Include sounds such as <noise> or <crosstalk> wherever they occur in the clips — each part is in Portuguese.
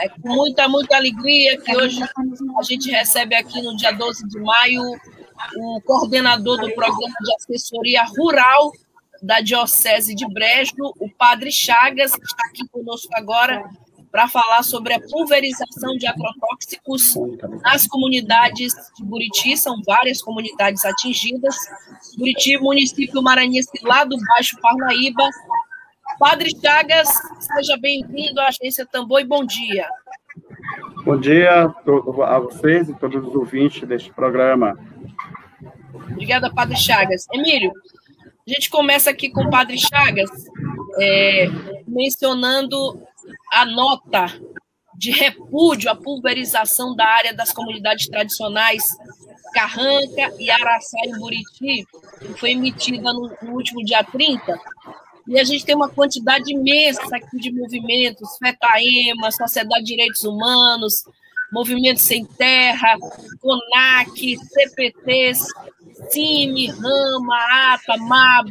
É com muita, muita alegria que hoje a gente recebe aqui no dia 12 de maio o coordenador do programa de assessoria rural da Diocese de Brejo, o Padre Chagas, que está aqui conosco agora para falar sobre a pulverização de agrotóxicos nas comunidades de Buriti, são várias comunidades atingidas. Buriti, município maranhense lá do Baixo Parnaíba, Padre Chagas, seja bem-vindo à Agência Tambor e bom dia. Bom dia a vocês e todos os ouvintes deste programa. Obrigada, Padre Chagas. Emílio, a gente começa aqui com o Padre Chagas, é, mencionando a nota de repúdio à pulverização da área das comunidades tradicionais Carranca e Araçá e Buriti, que foi emitida no, no último dia 30, e a gente tem uma quantidade imensa aqui de movimentos, FETAEMA, Sociedade de Direitos Humanos, Movimento Sem Terra, CONAC, CPTs, CIMI, RAMA, ATA, MAB,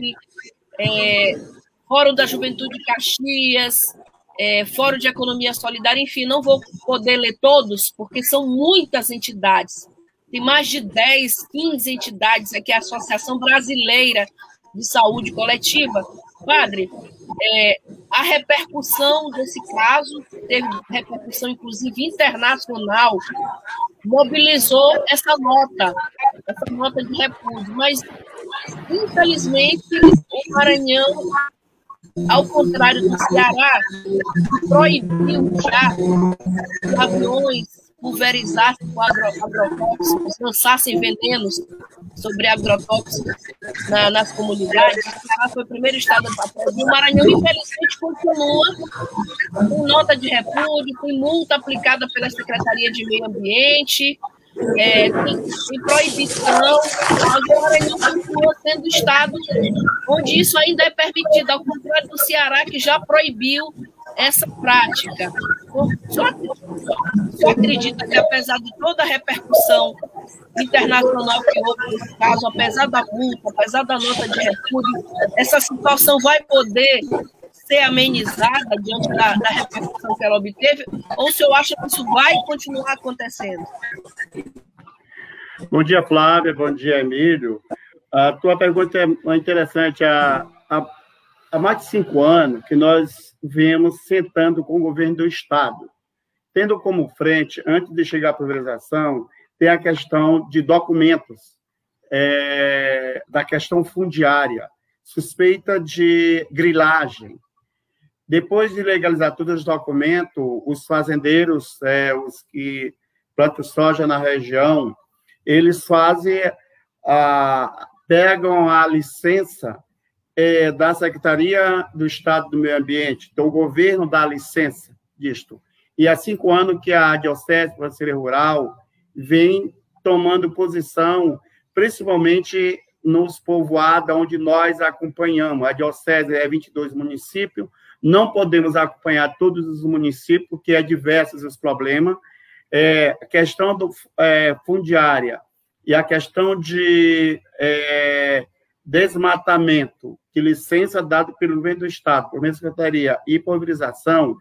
é, Fórum da Juventude Caxias, é, Fórum de Economia Solidária, enfim, não vou poder ler todos, porque são muitas entidades. Tem mais de 10, 15 entidades aqui, a Associação Brasileira de Saúde Coletiva, Padre, é, a repercussão desse caso, teve repercussão inclusive internacional, mobilizou essa nota, essa nota de repúdio, mas infelizmente o Maranhão, ao contrário do Ceará, proibiu já aviões pulverizassem com agro, agrotóxicos, lançassem venenos sobre agrotóxicos na, nas comunidades. O foi o primeiro estado a fazer. O Maranhão, infelizmente, continua com nota de repúdio, com multa aplicada pela Secretaria de Meio Ambiente, é, tem, tem, proibição, mas o Maranhão continua sendo estado onde isso ainda é permitido, ao contrário do Ceará, que já proibiu essa prática. Só, só acredita que, apesar de toda a repercussão internacional que houve nesse caso, apesar da multa, apesar da nota de repúdio, essa situação vai poder ser amenizada diante da, da repercussão que ela obteve? Ou o senhor acha que isso vai continuar acontecendo? Bom dia, Flávia. Bom dia, Emílio. A tua pergunta é interessante. Há, há, há mais de cinco anos que nós vemos sentando com o governo do Estado, tendo como frente, antes de chegar à pulverização, tem a questão de documentos, é, da questão fundiária, suspeita de grilagem. Depois de legalizar todos os documentos, os fazendeiros, é, os que plantam soja na região, eles fazem, a, pegam a licença é, da Secretaria do Estado do Meio Ambiente, então o governo dá licença disto. E há cinco anos que a Diocese Brasileira Rural vem tomando posição, principalmente nos povoados onde nós acompanhamos. A Diocese é 22 municípios, não podemos acompanhar todos os municípios, porque é diversos os problemas. É, a questão do, é, fundiária e a questão de é, desmatamento, que licença dada pelo governo do Estado, por meio da Secretaria, e pulverização,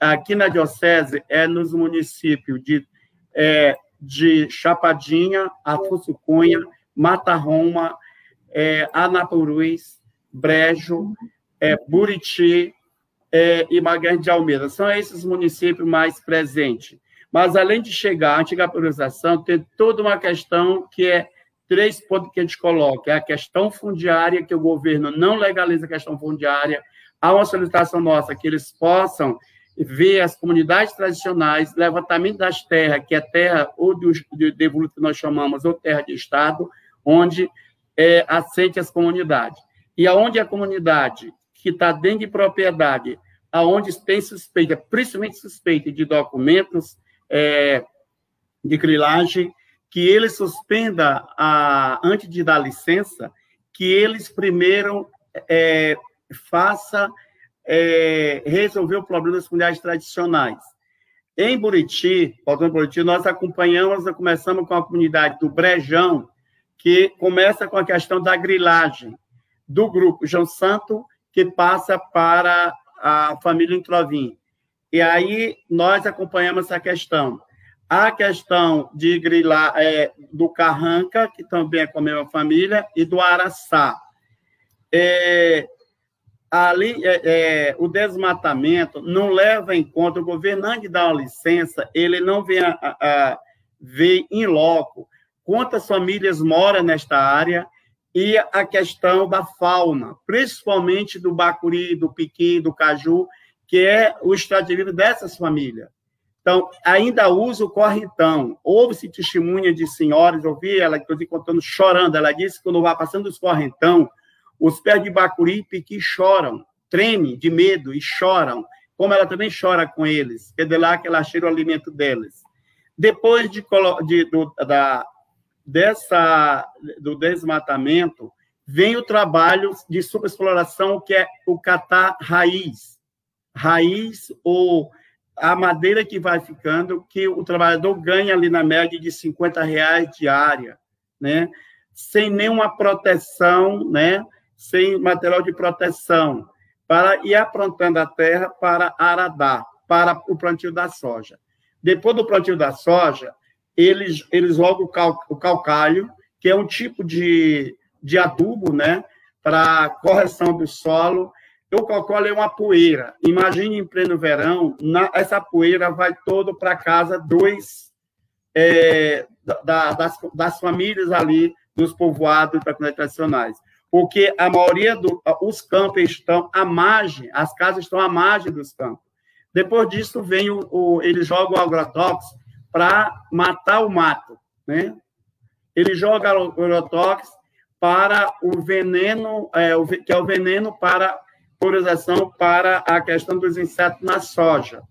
aqui na Diocese, é nos municípios de, é, de Chapadinha, Afonso Cunha, Mata Roma, é, Brejo, é, Buriti é, e Magalhães de Almeida. São esses municípios mais presentes. Mas, além de chegar à antiga pulverização, tem toda uma questão que é três pontos que a gente coloca. É a questão fundiária, que o governo não legaliza a questão fundiária. Há uma solicitação nossa que eles possam ver as comunidades tradicionais, levantamento das terras, que é terra ou de, de devoluto que nós chamamos, ou terra de Estado, onde é, assente as comunidades. E aonde a comunidade que está dentro de propriedade, aonde tem suspeita, principalmente suspeita de documentos é, de grilagem, que ele suspenda, a, antes de dar licença, que eles primeiro é, faça é, resolver o problema das comunidades tradicionais. Em Buriti, voltando Buriti, nós acompanhamos, nós começamos com a comunidade do Brejão, que começa com a questão da grilagem do grupo João Santo, que passa para a família Introvim. E aí nós acompanhamos essa questão. A questão de grilar é, do Carranca, que também é com a mesma família, e do Araçá. É, ali, é, é, o desmatamento não leva em conta, o governo, antes de dar uma licença, ele não vê, a, a, em loco quantas famílias moram nesta área e a questão da fauna, principalmente do bacuri, do piqui, do caju, que é o vida dessas famílias. Então, ainda usa o correntão. Houve-se testemunha de senhoras, ouvi ela, inclusive, contando, chorando. Ela disse que quando vai passando os correntão, os pés de bacuri e piqui choram, tremem de medo e choram, como ela também chora com eles, que é de lá que ela cheira o alimento deles. Depois de, de do, da, dessa, do desmatamento, vem o trabalho de superexploração, que é o catar raiz. Raiz ou a madeira que vai ficando, que o trabalhador ganha ali na média de 50 reais diária, né? sem nenhuma proteção, né? sem material de proteção, para ir aprontando a terra para aradar, para o plantio da soja. Depois do plantio da soja, eles, eles jogam o, cal, o calcário, que é um tipo de, de adubo, né? Para correção do solo. O calcário é uma poeira. Imagine em pleno verão, na, essa poeira vai todo para casa dos é, da, das, das famílias ali dos povoados tradicionais porque a maioria dos campos estão à margem, as casas estão à margem dos campos. Depois disso, vem o, o ele joga o agrotóxico para matar o mato, né? Ele joga o agrotóxico para o veneno, é, o, que é o veneno para purização para a questão dos insetos na soja.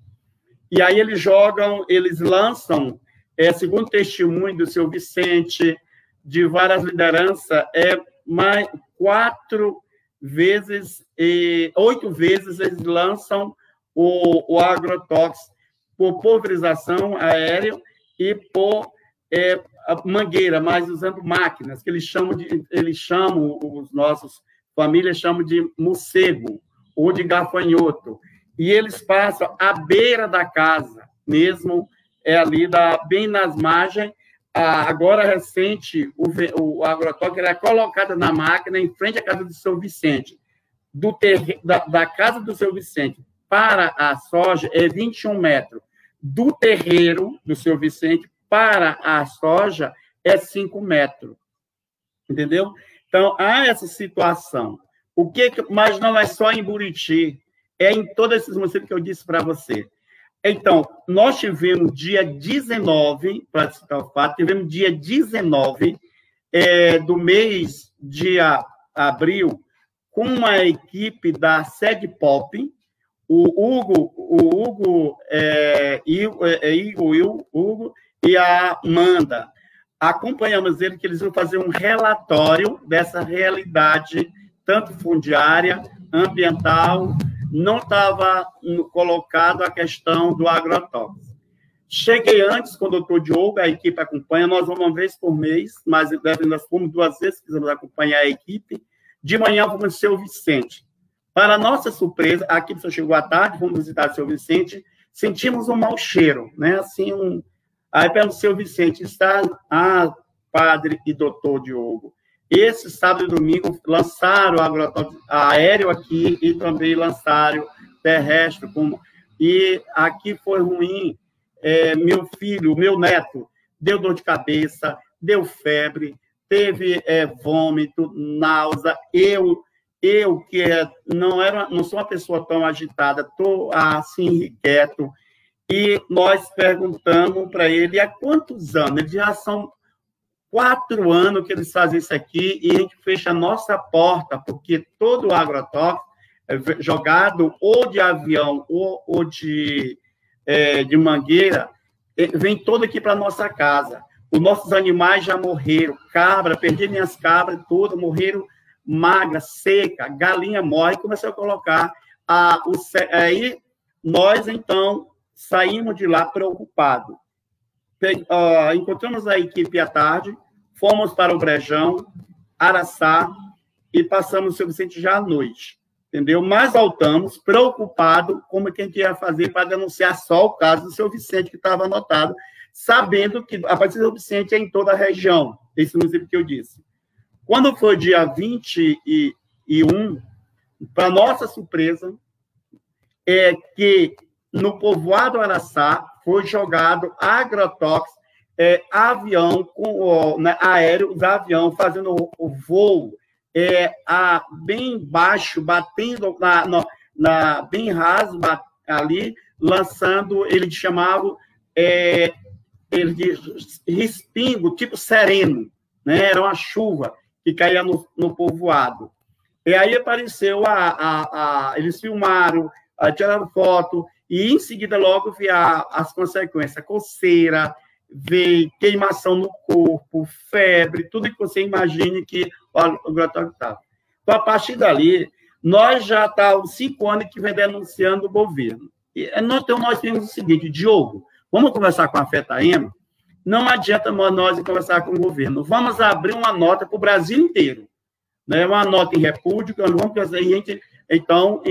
E aí eles jogam, eles lançam, é, segundo testemunho do seu Vicente, de várias lideranças, é mais quatro vezes, e oito vezes eles lançam o, o agrotóxico por pulverização aérea e por é, mangueira, mas usando máquinas, que eles chamam de, eles chamam, os nossos famílias chamam de morcego ou de gafanhoto. E eles passam à beira da casa, mesmo é ali da, bem nas margens, agora recente, o, o agrotóxico era colocado na máquina em frente à casa do seu Vicente. Do ter, da, da, casa do seu Vicente para a soja é 21 metros. Do terreiro do seu Vicente para a soja é 5 metros. Entendeu? Então, há essa situação. O que, mas não é só em Buriti, é em todos esses municípios que eu disse para você. Então, nós tivemos dia 19, para citar o fato, tivemos dia 19 é, do mês de abril, com uma equipe da Sede Pop, o Hugo, o Hugo, é, é, Hugo, Hugo e a Amanda. Acompanhamos ele que eles vão fazer um relatório dessa realidade, tanto fundiária, ambiental, não estava colocado a questão do agrotóxico. Cheguei antes com o doutor Diogo, a equipe acompanha, nós vamos uma vez por mês, mas nós fomos duas vezes, quisemos acompanhar a equipe. De manhã vamos no seu Vicente. Para nossa surpresa, a equipe só chegou à tarde, fomos visitar o seu Vicente, sentimos um mau cheiro, né? Assim, um... Aí pelo seu Vicente, está, ah, padre e doutor Diogo, esse sábado e domingo lançaram agrotóxico aéreo aqui e também lançaram terrestre. Como... E aqui foi ruim. É, meu filho, meu neto, deu dor de cabeça, deu febre, teve é, vômito, náusea. Eu, eu que é, não era, não sou uma pessoa tão agitada, estou assim quieto. E nós perguntamos para ele há quantos anos? Ele já são quatro anos que eles fazem isso aqui e a gente fecha a nossa porta, porque todo o agrotóxico é, jogado ou de avião ou, ou de, é, de mangueira, vem todo aqui para nossa casa. Os nossos animais já morreram, cabra, perdi minhas cabras todas, morreram magra, seca, galinha morre, começou a colocar a, o, aí nós então saímos de lá preocupados. Uh, encontramos a equipe à tarde, fomos para o Brejão, Araçá e passamos o São Vicente já à noite, entendeu? Mas voltamos preocupado como que a gente ia fazer para denunciar só o caso do seu Vicente que estava anotado, sabendo que a partir do Vicente é em toda a região, esse município que eu disse. Quando foi dia 21, para nossa surpresa, é que no povoado Araçá foi jogado agrotóxico, é, avião com né, aéreo, os avião fazendo o, voo é, a, bem baixo, batendo na, na, na bem raso ali, lançando, ele chamava é, ele de respingo, tipo sereno, né? Era uma chuva que caía no, no povoado. E aí apareceu a, a, a eles filmaram, tiraram foto, e em seguida logo vi as consequências, coceira, veio queimação no corpo, febre, tudo que você imagine que o agrotóxico estava. Então, a partir dali, nós já estamos cinco anos que vem denunciando o governo. E, então, nós temos o seguinte, Diogo, vamos conversar com a FETAEMA, não adianta nós conversar com o governo. Vamos abrir uma nota para o Brasil inteiro. Né? Uma nota em repúdio, vamos fazer, então,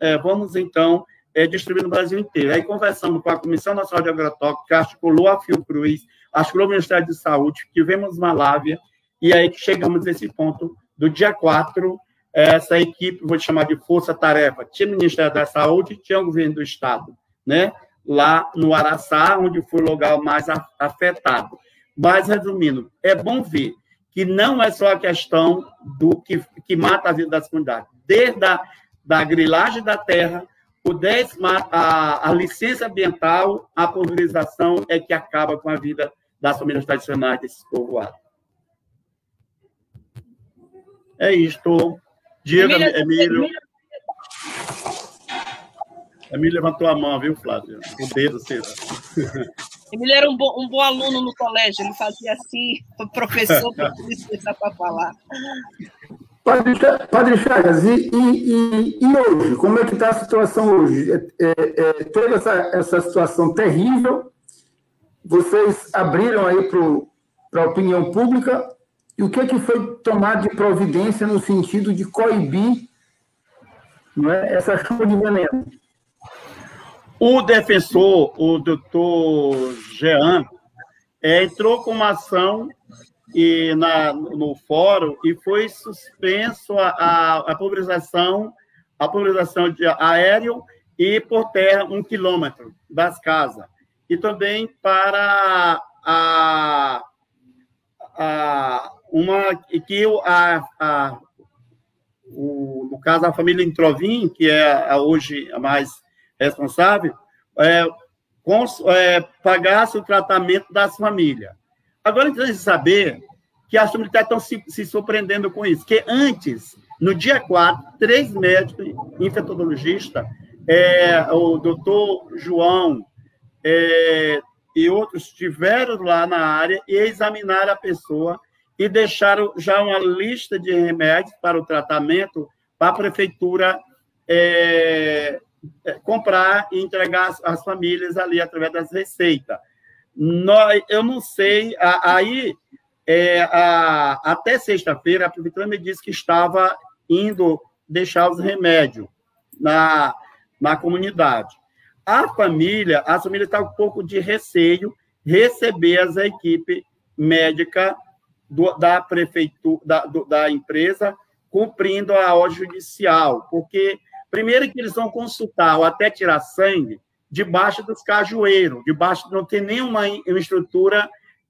é, vamos então é, distribuir no Brasil inteiro. Aí conversamos com a Comissão Nacional de Agrotóxicos, que articulou a Fiocruz, articulou o Ministério de Saúde, tivemos Malávia, e aí chegamos nesse ponto do dia 4, essa equipe, vou chamar de força-tarefa, tinha o Ministério da Saúde, tinha o governo do Estado, né? lá no Araçá, onde foi o lugar mais afetado. Mas, resumindo, é bom ver que não é só a questão do que, que mata a vida das comunidades. Desde a da grilagem da terra, o 10, a, a licença ambiental, a pulverização é que acaba com a vida das famílias tradicionais desses povoados. É isto. Diga, Emílio. Emílio. Emílio levantou a mão, viu, Flávio? O dedo, sei <laughs> Emílio era um, um bom aluno no colégio, ele fazia assim, o <laughs> professor para para falar. Padre, Padre Chagas, e, e, e, hoje? Como é que está a situação hoje? É, é, é, teve essa, essa situação terrível, vocês abriram aí para a opinião pública, e o que, é que foi tomado de providência no sentido de coibir não é, essa chuva de veneno? O defensor, o doutor Jean, é, entrou com uma ação e na, no fórum e foi suspenso a, a, a pulverização, a pulverização de aéreo e por terra um quilômetro das casas. E também para a, a uma que a, a o, no caso a família Introvim, que é a, hoje a mais responsável, é, cons, é, pagasse o tratamento das famílias. Agora, a gente saber que as militares estão se, se, surpreendendo com isso, que antes, no dia 4, três médicos infectologistas, é, o doutor João é, e outros estiveram lá na área e examinaram a pessoa e deixaram já uma lista de remédios para o tratamento para a prefeitura é, é, comprar e entregar às, famílias ali através das receitas. Nós, eu não sei, aí é, a, até sexta-feira a prefeitura me disse que estava indo deixar os remédios na, na comunidade. A família, a família está um pouco de receio receber as equipes médica da prefeitura, da, do, da empresa, cumprindo a ordem judicial, porque Primeiro que eles vão consultar ou até tirar sangue debaixo dos cajueiros, debaixo não tem nenhuma estrutura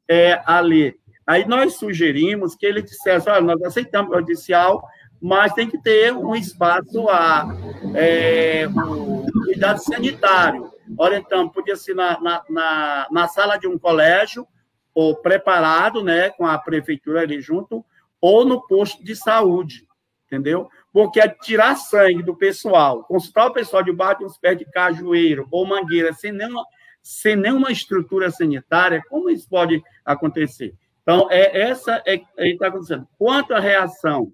é, ali. Aí nós sugerimos que ele dissesse, olha, nós aceitamos o judicial, mas tem que ter um espaço a é, um cuidado sanitário. Ora, então, podia ser na, na, na, na sala de um colégio, ou preparado, né, com a prefeitura ali junto, ou no posto de saúde, entendeu? Porque é tirar sangue do pessoal, consultar o pessoal de baixo dos pés de cajueiro ou mangueira sem nenhuma, sem nenhuma estrutura sanitária, como isso pode acontecer? Então, é essa é, é está acontecendo. Quanto à reação,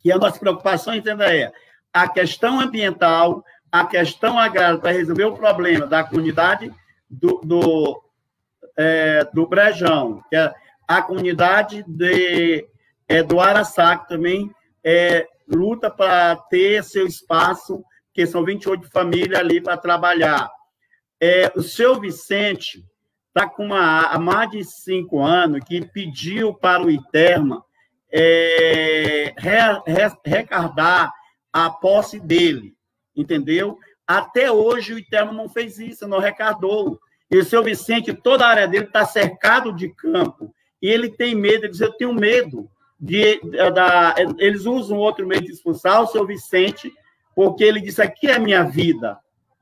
que a nossa preocupação entenda é a questão ambiental, a questão agrária para resolver o problema da comunidade do, do, é, do Brejão, que é a comunidade de, é, do Araçá, que também é, luta para ter seu espaço, que são 28 famílias ali para trabalhar. É, o seu Vicente está com uma, há mais de cinco anos que pediu para o ITERMA é, re, re, recardar a posse dele, entendeu? Até hoje o ITERMA não fez isso, não recardou. E o seu Vicente, toda a área dele está cercado de campo. E ele tem medo, ele diz, eu tenho medo de, da, eles usam outro meio de expulsar o seu Vicente, porque ele disse: aqui é a minha vida,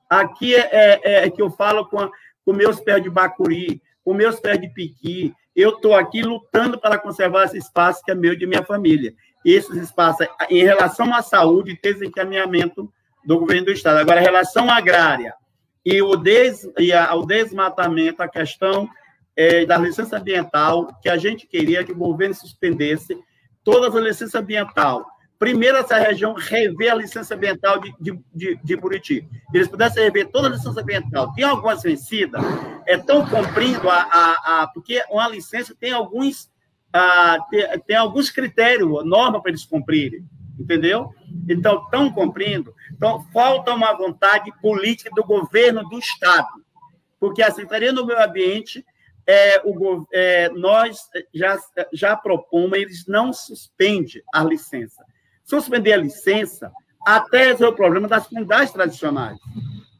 aqui é, é, é que eu falo com, com meus pés de bacuri, com meus pés de piqui. Eu estou aqui lutando para conservar esse espaço que é meu e de minha família. Esses espaços, em relação à saúde, tem encaminhamento do governo do Estado. Agora, em relação à agrária e, o des, e ao desmatamento, a questão é, da licença ambiental, que a gente queria que o governo suspendesse todas as licenças ambiental. Primeiro, essa região rever a licença ambiental de, de, de, de Buriti. Eles pudessem rever toda a licença ambiental. Tem algumas vencidas, é tão cumprindo a, a, a porque uma licença tem alguns a, tem, tem alguns critérios, norma para eles cumprirem, entendeu? Então, estão cumprindo. Então, falta uma vontade política do governo do Estado, porque a Secretaria do Meio Ambiente é, o, é, nós já, já propomos, eles não suspendem a licença. Suspender a licença até resolver o problema das comunidades tradicionais.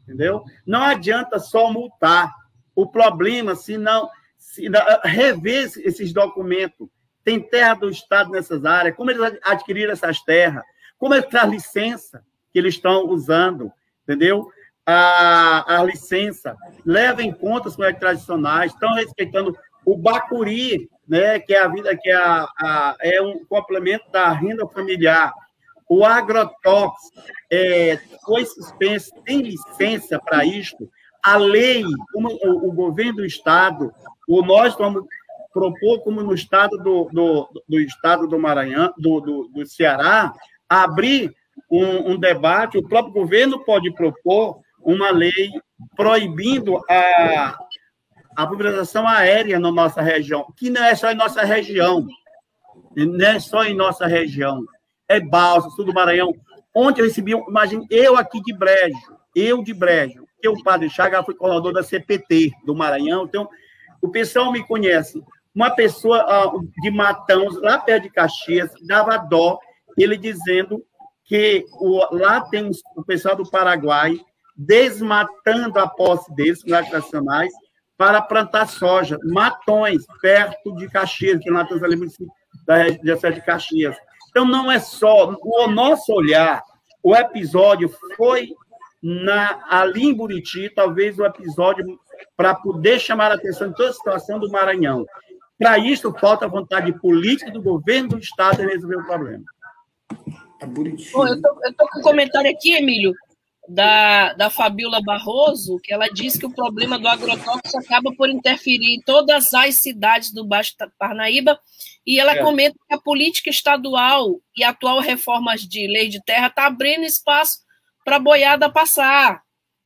Entendeu? Não adianta só multar. O problema, se não, se rever esses documentos, tem terra do Estado nessas áreas, como eles adquiriram essas terras, como é a licença que eles estão usando, entendeu? A, a licença, leva em conta as comunidades tradicionais, estão respeitando o bacuri, né, que é a vida que é, a, a, é um complemento da renda familiar. O agrotóx é, foi suspenso, tem licença para isto. A lei, como o, o, governo do estado, o nós vamos propor, como no estado do, do, do estado do Maranhão, do, do, do Ceará, abrir um, um, debate, o próprio governo pode propor uma lei proibindo a, a pulverização aérea na nossa região, que não é só em nossa região, não é só em nossa região, é Balsa, sul do Maranhão, Ontem eu recebi, imagine, eu aqui de Brejo, eu de Brejo, que o padre Chaga foi coordenador da CPT do Maranhão, então o pessoal me conhece. Uma pessoa uh, de Matão, lá perto de Caxias, dava dó, ele dizendo que o, lá tem o pessoal do Paraguai desmatando a posse deles, nacionais, para plantar soja, matões, perto de Caxias, que nós estamos ali município da região de Caxias. Então, não é só o nosso olhar, o episódio foi na, ali em Buriti, talvez o episódio para poder chamar a atenção de toda a situação do Maranhão. Para isso, falta vontade política do governo do Estado em resolver o problema. É Buriti. eu estou com um comentário aqui, Emílio da, da Fabiola Barroso, que ela diz que o problema do agrotóxico acaba por interferir em todas as cidades do Baixo Parnaíba, e ela é. comenta que a política estadual e a atual reformas de lei de terra está abrindo espaço para a boiada passar.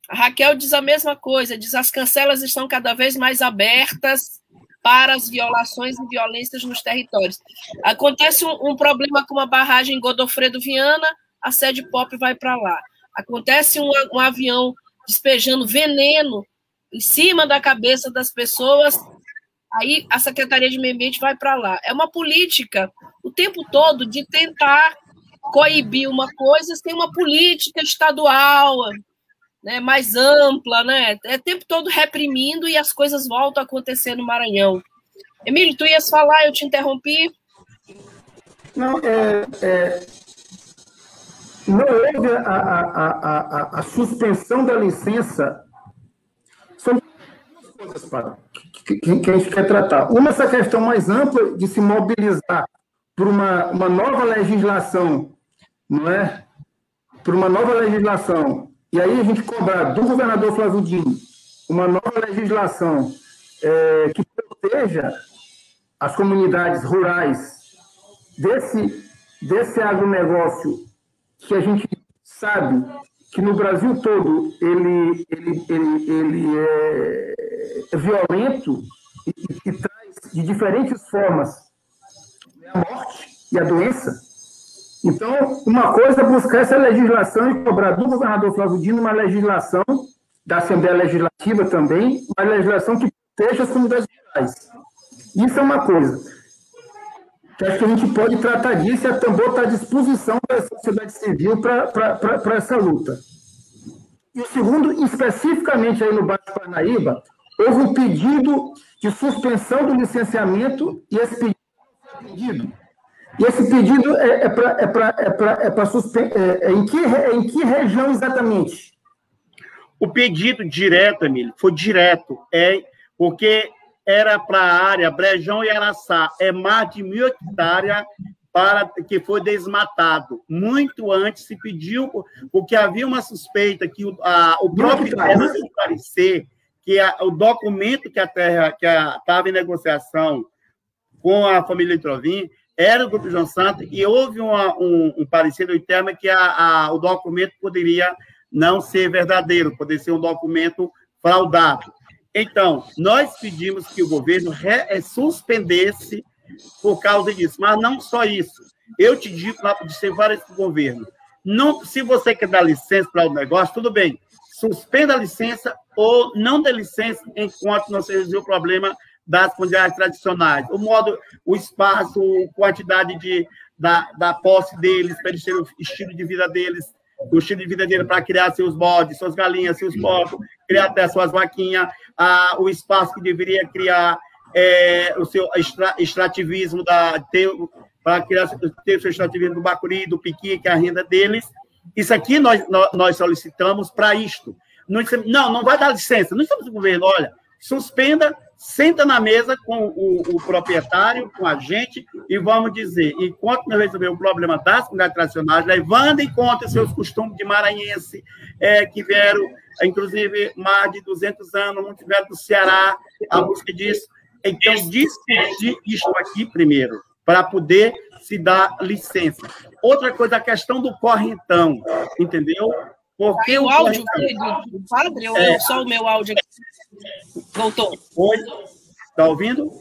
A Raquel diz a mesma coisa, diz as cancelas estão cada vez mais abertas para as violações e violências nos territórios. Acontece um, um problema com uma barragem em Godofredo Viana, a sede POP vai para lá. Acontece um, um avião despejando veneno em cima da cabeça das pessoas, aí a Secretaria de Meio Ambiente vai para lá. É uma política o tempo todo de tentar coibir uma coisa sem uma política estadual né, mais ampla, né? É o tempo todo reprimindo e as coisas voltam a acontecer no Maranhão. Emílio, tu ias falar, eu te interrompi. Não, é, é não houve a, a, a, a, suspensão da licença. São duas coisas para, que, que, que, a gente quer tratar. Uma, essa questão mais ampla de se mobilizar por uma, uma nova legislação não é? Para uma nova legislação, e aí a gente cobrar do governador Flávio Dino uma nova legislação é, que proteja as comunidades rurais desse, desse agronegócio que a gente sabe que no Brasil todo ele, ele, ele, ele é, é violento e, e, traz de diferentes formas a morte e a doença. Então, uma coisa é buscar essa legislação e cobrar do governador Flávio Dino uma legislação, da Assembleia Legislativa também, uma legislação que proteja as comunidades rurais. Isso é uma coisa. Que acho que a gente pode tratar disso e a Tambor está à disposição da sociedade civil para essa luta. E o segundo, especificamente aí no Baixo Parnaíba, houve um pedido de suspensão do licenciamento e esse pedido. E esse pedido é, é para é é é para é, é, em que é em que região exatamente? O pedido direto, Emílio, foi direto, é porque era para a área Brejão e Araçá, é mais de mil hectares para que foi desmatado. Muito antes se pediu, porque havia uma suspeita que o, a, o próprio terra parecer que a, o documento que a terra que estava em negociação com a família Trovin era do Grupo João Santos e houve uma, um, um parecer do ITERMA que a, a, o documento poderia não ser verdadeiro, poderia ser um documento fraudado. Então, nós pedimos que o governo é, suspendesse por causa disso, mas não só isso. Eu te digo, disse várias para o governo, não, se você quer dar licença para o negócio, tudo bem, suspenda a licença ou não dê licença enquanto não se resolver o problema das comunidades tradicionais. O modo, o espaço, a quantidade de, da, da posse deles, para eles terem o estilo de vida deles, o estilo de vida deles para criar seus bodes, suas galinhas, seus porcos, criar até suas vaquinhas, a, o espaço que deveria criar é, o seu extra, extrativismo da para criar ter o seu extrativismo do bacuri, do piqui, que é a renda deles. Isso aqui nós, nós solicitamos para isto. Não, não vai dar licença. Não estamos no governo, olha, suspenda, senta na mesa com o, o, proprietário, com a gente, e vamos dizer, enquanto não resolver o problema das comunidades tradicionais, levando em conta seus costumes de maranhense, é, que vieram, inclusive, mais de 200 anos, não tiveram do Ceará, a busca disso. Então, discutir isso aqui primeiro, para poder se dar licença. Outra coisa, a questão do correntão, entendeu? Porque o, o áudio do padre ou é... só o meu áudio aqui? Voltou. Oi? Está ouvindo?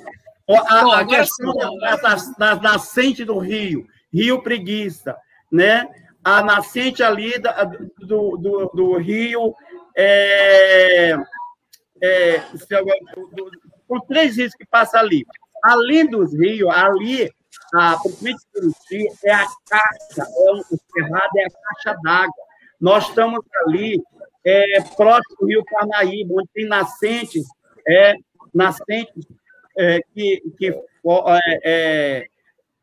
A, a questão das, das nascentes do rio, Rio Preguiça, né? A nascente ali da, do, do, do rio é, é, por três rios que passa ali. Além dos rios, ali, a propriamente Juruti é a caixa, é o cerrado é a caixa d'água. Nós estamos ali é, próximo do Rio Parnaíba, onde tem nascentes, é, nascentes é, que, que, é, é,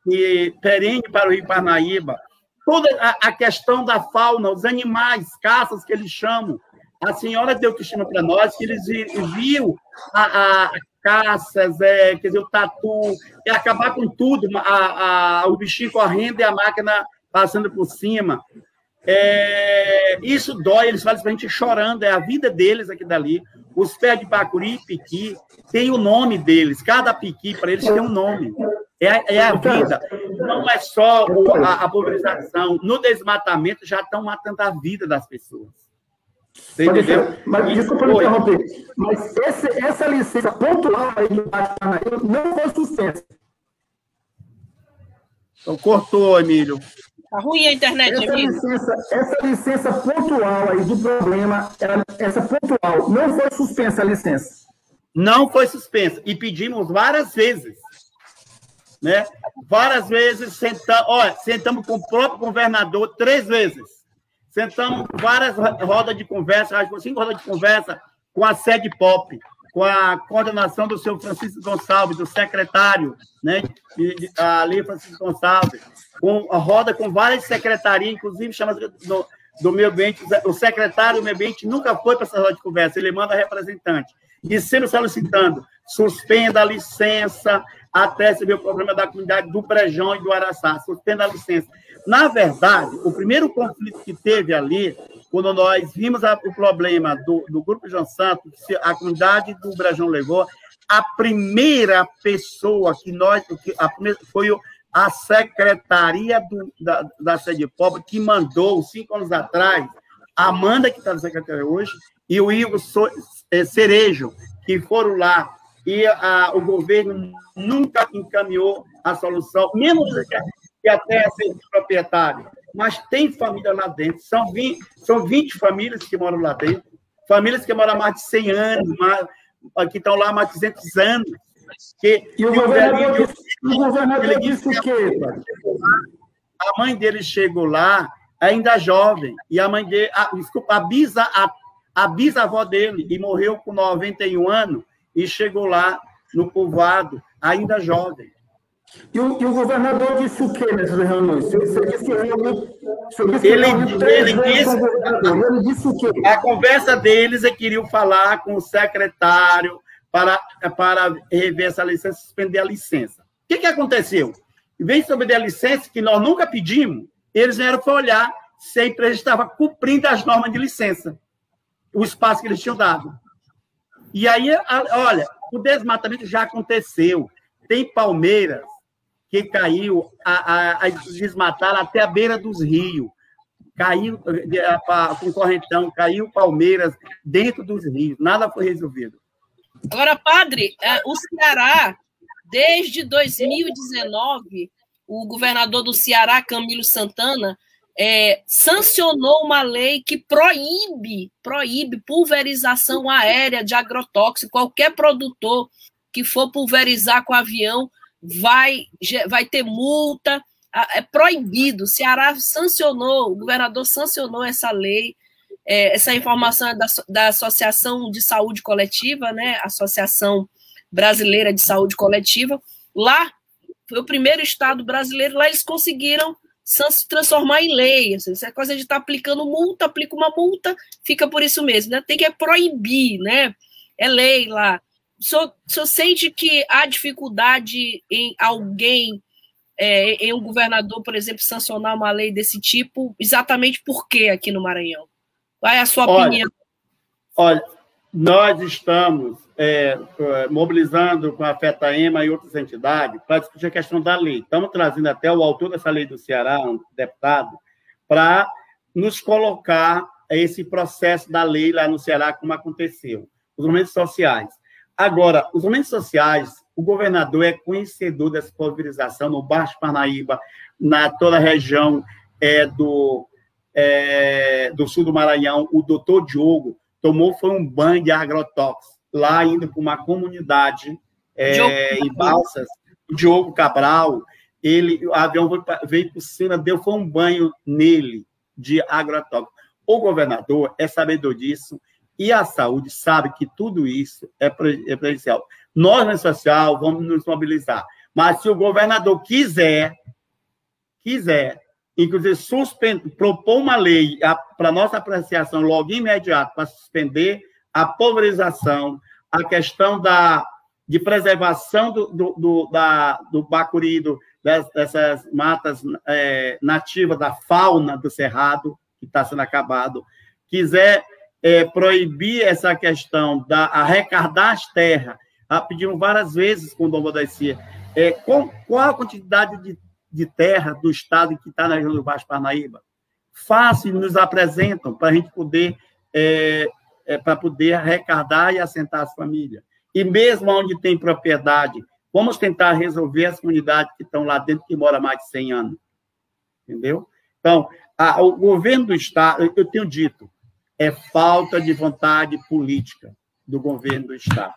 que perene para o Rio Parnaíba. Toda a, a, questão da fauna, os animais, caças que eles chamam. A senhora deu testemunho para nós que eles viram a, a, caças, é, quer dizer, o tatu, e acabar com tudo, a, a, o bichinho correndo e a máquina passando por cima. É, isso dói, eles falam para a gente chorando, é a vida deles aqui dali. Os pés de bacuri e piqui tem o nome deles, cada piqui para eles tem um nome. É, é a vida. Não é só a, a pulverização. No desmatamento já estão matando a vida das pessoas. Você entendeu? Mas, desculpa me interromper, mas esse, essa licença pontual aí do não foi suspensa. Então, cortou, Emílio. Tá ruim a internet, essa Emílio. Licença, essa licença pontual aí do problema, ela, essa pontual, não foi suspensa a licença. Não foi suspensa. E pedimos várias vezes. Né? Várias vezes sentamos, olha, sentamos com o próprio governador três vezes Sentamos várias rodas de conversa, acho que cinco rodas de conversa com a sede POP, com a coordenação do senhor Francisco Gonçalves, do secretário, né, ali Francisco Gonçalves, com a roda com várias secretarias, inclusive chama do, do meio ambiente, o secretário do meio ambiente nunca foi para essa roda de conversa, ele manda representante. E sempre solicitando, suspenda a licença, até se ver o problema da comunidade do Brejão e do Araçá, suspenda a licença. Na verdade, o primeiro conflito que teve ali, quando nós vimos a, o problema do, do Grupo João Santos, a comunidade do Brejão levou, a primeira pessoa que nós, a primeira, foi a secretaria do, da, da sede pobre que mandou, cinco anos atrás, a Amanda, que está na secretaria hoje, e o Igor é, Cerejo, que foram lá, e a, o governo nunca encaminhou a solução, mesmo que a seja proprietária. Mas tem família lá dentro, são 20, são 20 famílias que moram lá dentro, famílias que moram há mais de 100 anos, mais, que estão lá há mais de 200 anos. Que, e o governador, disse, o governador disse o quê? A mãe dele chegou lá ainda jovem, e a mãe dele, a, desculpa, a, bisa, a, a bisavó dele, e morreu com 91 anos, e chegou lá no povoado, ainda jovem. E o, e o governador disse o quê nessas reuniões? Você, disse que ele, ele, disse, ele disse o quê? A conversa deles é que queriam falar com o secretário para, para rever essa licença, suspender a licença. O que, que aconteceu? Em vez de suspender a licença, que nós nunca pedimos, eles vieram para olhar se a empresa estava cumprindo as normas de licença, o espaço que eles tinham dado. E aí, olha, o desmatamento já aconteceu. Tem palmeiras que caiu, a, a, a desmataram até a beira dos rios. Caiu com correntão, caiu palmeiras dentro dos rios. Nada foi resolvido. Agora, padre, é, o Ceará, desde 2019, o governador do Ceará, Camilo Santana, é, sancionou uma lei que proíbe, proíbe pulverização aérea de agrotóxico. Qualquer produtor que for pulverizar com avião vai, vai ter multa, é proibido. O Ceará sancionou, o governador sancionou essa lei. É, essa informação é da, da Associação de Saúde Coletiva, né? Associação Brasileira de Saúde Coletiva. Lá, foi o primeiro estado brasileiro, lá eles conseguiram se transformar em lei. Assim, essa coisa de estar tá aplicando multa, aplica uma multa, fica por isso mesmo. Né? Tem que proibir, né? É lei lá o senhor sente que há dificuldade em alguém, é, em um governador, por exemplo, sancionar uma lei desse tipo, exatamente por quê aqui no Maranhão? Qual é a sua olha, opinião? Olha, nós estamos é, mobilizando com a FETAEMA e outras entidades para discutir a questão da lei. Estamos trazendo até o autor dessa lei do Ceará, um deputado, para nos colocar esse processo da lei lá no Ceará, como aconteceu. Os movimentos sociais. Agora, os movimentos sociais, o governador é conhecedor dessa pulverização no Baixo Parnaíba, na toda a região é, do, é, do sul do Maranhão. O doutor Diogo tomou foi um banho de agrotóxicos, lá indo para uma comunidade é, em Balsas. O Diogo Cabral, ele, o avião veio por cima, deu foi um banho nele de agrotóxicos. O governador é sabedor disso, e a saúde sabe que tudo isso é, é prejudicial. Nós, na social, vamos nos mobilizar. Mas se o governador quiser, quiser, inclusive suspender, propor uma lei para nossa apreciação logo imediato para suspender a pulverização, a questão da, de preservação do, do, do, da, do bacuri, do, dessas matas é, nativas, da fauna do cerrado, que está sendo acabado, quiser é, proibir essa questão da arrecadar as terras. Ah, várias vezes com o Dom Bodacia, é, qual, qual a quantidade de, de terra do estado que está na região do Baixo Parnaíba? Fácil, nos apresentam para a gente poder, é, é, para poder arrecadar e assentar as famílias. E mesmo onde tem propriedade, vamos tentar resolver as comunidades que estão lá dentro, que moram mais de 100 anos. Entendeu? Então, a, o governo do Estado, eu tenho dito, é falta de vontade política do governo do Estado.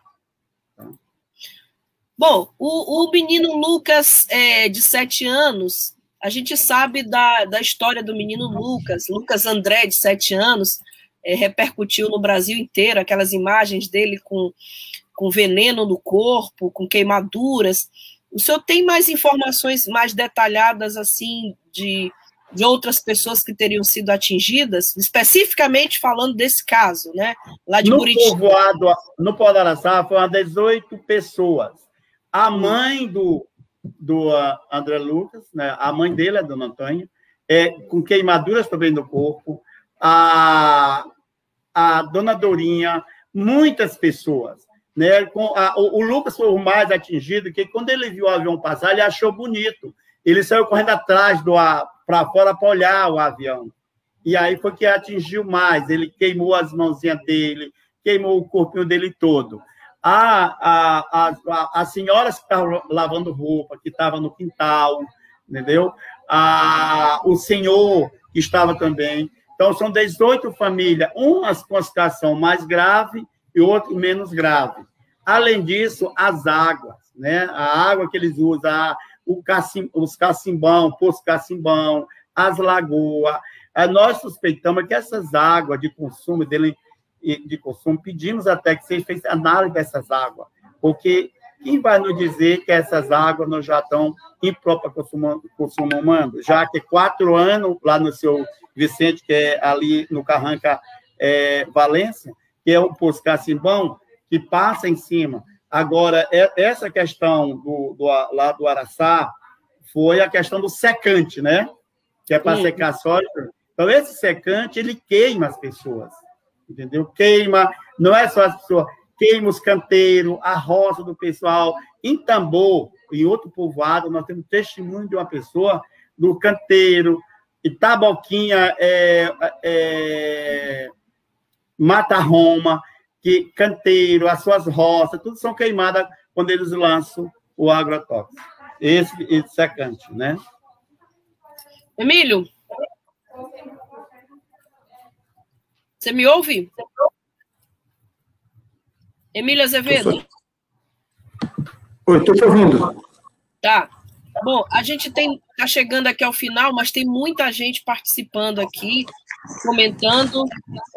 Bom, o, o menino Lucas, é, de sete anos, a gente sabe da, da história do menino Lucas. Lucas André, de sete anos, é, repercutiu no Brasil inteiro aquelas imagens dele com, com veneno no corpo, com queimaduras. O senhor tem mais informações mais detalhadas, assim, de de outras pessoas que teriam sido atingidas, especificamente falando desse caso, né? Lá de no Povoado, no Povoado Araçá foram 18 pessoas. A mãe do, do uh, André Lucas, né? a mãe dele, a dona Antônia, é, com queimaduras também no corpo. A, a dona Dorinha, muitas pessoas. Né? Com a, o, o, Lucas foi o mais atingido, que quando ele viu o avião passar, ele achou bonito. Ele saiu correndo atrás do para fora para olhar o avião. E aí foi que atingiu mais. Ele queimou as mãozinhas dele, queimou o corpinho dele todo. A, a, a, as senhoras que estavam lavando roupa, que estavam no quintal, entendeu? A, o senhor que estava também. Então, são 18 famílias, umas com a situação mais grave e outras menos grave. Além disso, as águas, né? A água que eles usam, o cacim, os cacimbão, poço cacimbão, as lagoas. Eh, nós suspeitamos que essas águas de consumo dele de consumo, pedimos até que seja feita análise dessas águas, porque quem vai nos dizer que essas águas não já estão impróprias para consumo, consumo humano? Já que quatro anos lá no seu Vicente, que é ali no Carranca é, Valência, que é o Poço Cacimbão, que passa em cima. Agora, é, essa questão do, do, lá do Araçá foi a questão do secante, né? Que é para secar soja. Então, esse secante, ele queima as pessoas entendeu? Queima, não é só as pessoas, queima os canteiros, a roça do pessoal. Em Tambor, em outro povoado, nós temos testemunho de uma pessoa do canteiro, Itaboquinha, é, é, Mata Roma, que canteiro, as suas roças, tudo são queimadas quando eles lançam o agrotóxico. Esse, esse secante, né? Emílio, você me ouve? Emília Azevedo? Oi, estou te ouvindo. Tá. Bom, a gente tem está chegando aqui ao final, mas tem muita gente participando aqui, comentando.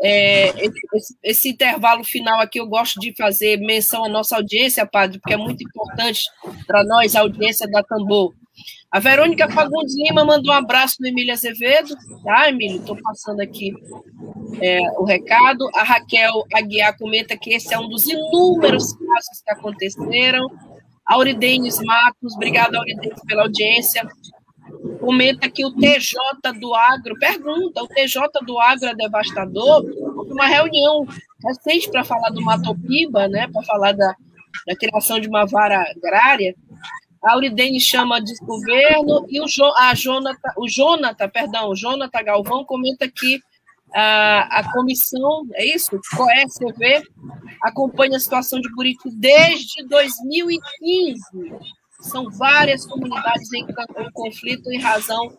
É, esse, esse, intervalo final aqui eu gosto de fazer menção à nossa audiência, padre, porque é muito importante para nós a audiência da Tambor. A Verônica Fagundes Lima mandou um abraço no Emília Azevedo. Tá, Emílio? Estou passando aqui é, o recado. A Raquel Aguiar comenta que esse é um dos inúmeros casos que aconteceram. Auridenes Matos, obrigada, Auridenes, pela audiência. Comenta que o TJ do Agro, pergunta, o TJ do Agro é devastador? Uma reunião recente para falar do Matopiba, né, para falar da, da criação de uma vara agrária, a Auridene chama de governo e o, jo, a Jonathan, o Jonathan, perdão, o Jonathan Galvão comenta que a, a comissão, é isso? COE-CV, acompanha a situação de Buriti desde 2015. São várias comunidades em, conflito em razão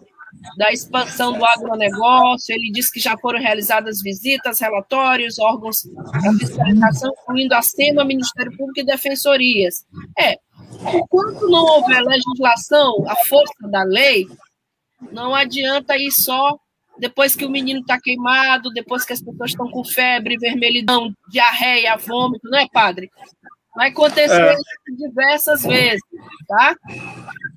da expansão do agronegócio. Ele disse que já foram realizadas visitas, relatórios, órgãos da fiscalização, incluindo a SEMA, Ministério Público e defensorias. É, Enquanto não houver legislação, a força da lei, não adianta ir só depois que o menino está queimado, depois que as pessoas estão com febre, vermelhidão, diarreia, vômito, não é, padre? Vai acontecer é. diversas vezes, tá?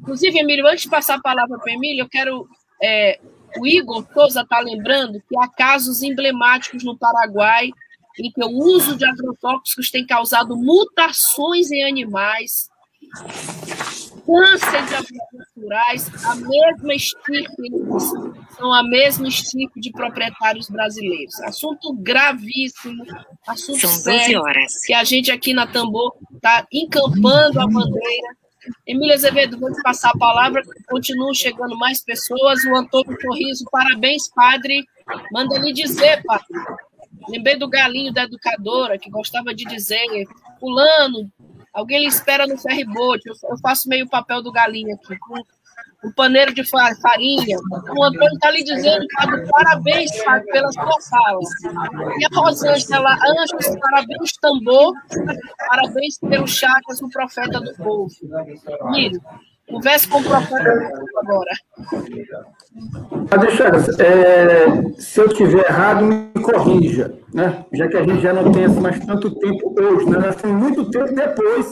Inclusive, Emílio, antes de passar a palavra para Emílio, eu quero. É, o Igor Souza está lembrando que há casos emblemáticos no Paraguai em que o uso de agrotóxicos tem causado mutações em animais, câncer de habitats rurais, a mesma estirpe, são a mesma estirpe de proprietários brasileiros. Assunto gravíssimo, assunto são sério, horas. que a gente aqui na Tambor está encampando a bandeira. Emília Azevedo, vou te passar a palavra, continuam chegando mais pessoas. O Antônio Sorriso, parabéns, padre. Manda lhe dizer, padre. Lembrei do galinho da educadora, que gostava de dizer, fulano, Alguém lhe espera no ferryboat. Eu, eu faço meio o papel do galinho aqui, um paneiro de farinha. O Antônio está lhe dizendo, Fábio, parabéns, Fábio, pela sua fala. E a Rosângela, Anjos, parabéns, tambor, parabéns pelo Chacas, o profeta do povo. Mire, converse com o profeta povo agora. Chagas, é, se eu estiver errado, me corrija, né? já que a gente já não tem mais tanto tempo hoje, né? nós temos muito tempo depois.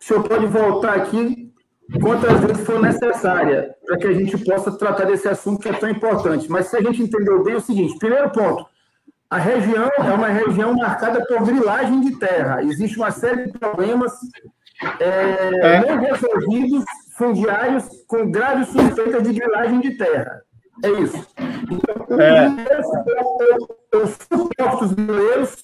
O senhor pode voltar aqui quantas vezes for necessária, para que a gente possa tratar desse assunto que é tão importante. Mas se a gente entendeu bem, é o seguinte: primeiro ponto, a região é uma região marcada por grilagem de terra. Existe uma série de problemas é, é. não resolvidos fundiários com grave suspeita de grilagem de terra. É isso. Então, é. os supostos mineiros